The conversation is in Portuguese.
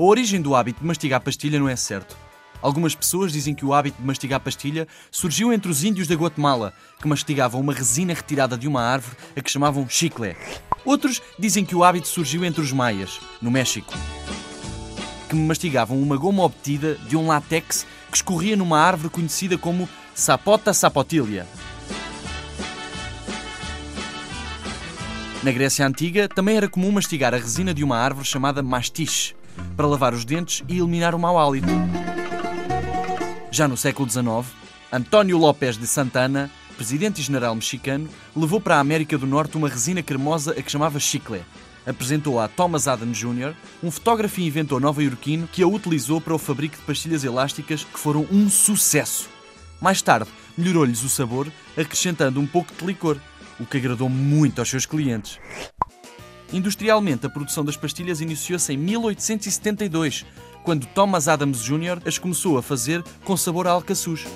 A origem do hábito de mastigar pastilha não é certo. Algumas pessoas dizem que o hábito de mastigar pastilha surgiu entre os índios da Guatemala, que mastigavam uma resina retirada de uma árvore a que chamavam chicle. Outros dizem que o hábito surgiu entre os maias, no México, que mastigavam uma goma obtida de um látex que escorria numa árvore conhecida como Sapota sapotilia. Na Grécia Antiga também era comum mastigar a resina de uma árvore chamada mastiche, para lavar os dentes e eliminar o mau hálito. Já no século XIX, António López de Santana, presidente e general mexicano, levou para a América do Norte uma resina cremosa a que chamava chicle. Apresentou-a a Thomas Adams Jr., um fotógrafo e inventor nova-iorquino que a utilizou para o fabrico de pastilhas elásticas que foram um sucesso. Mais tarde, melhorou-lhes o sabor, acrescentando um pouco de licor, o que agradou muito aos seus clientes. Industrialmente, a produção das pastilhas iniciou-se em 1872, quando Thomas Adams Jr. as começou a fazer com sabor a alcaçuz.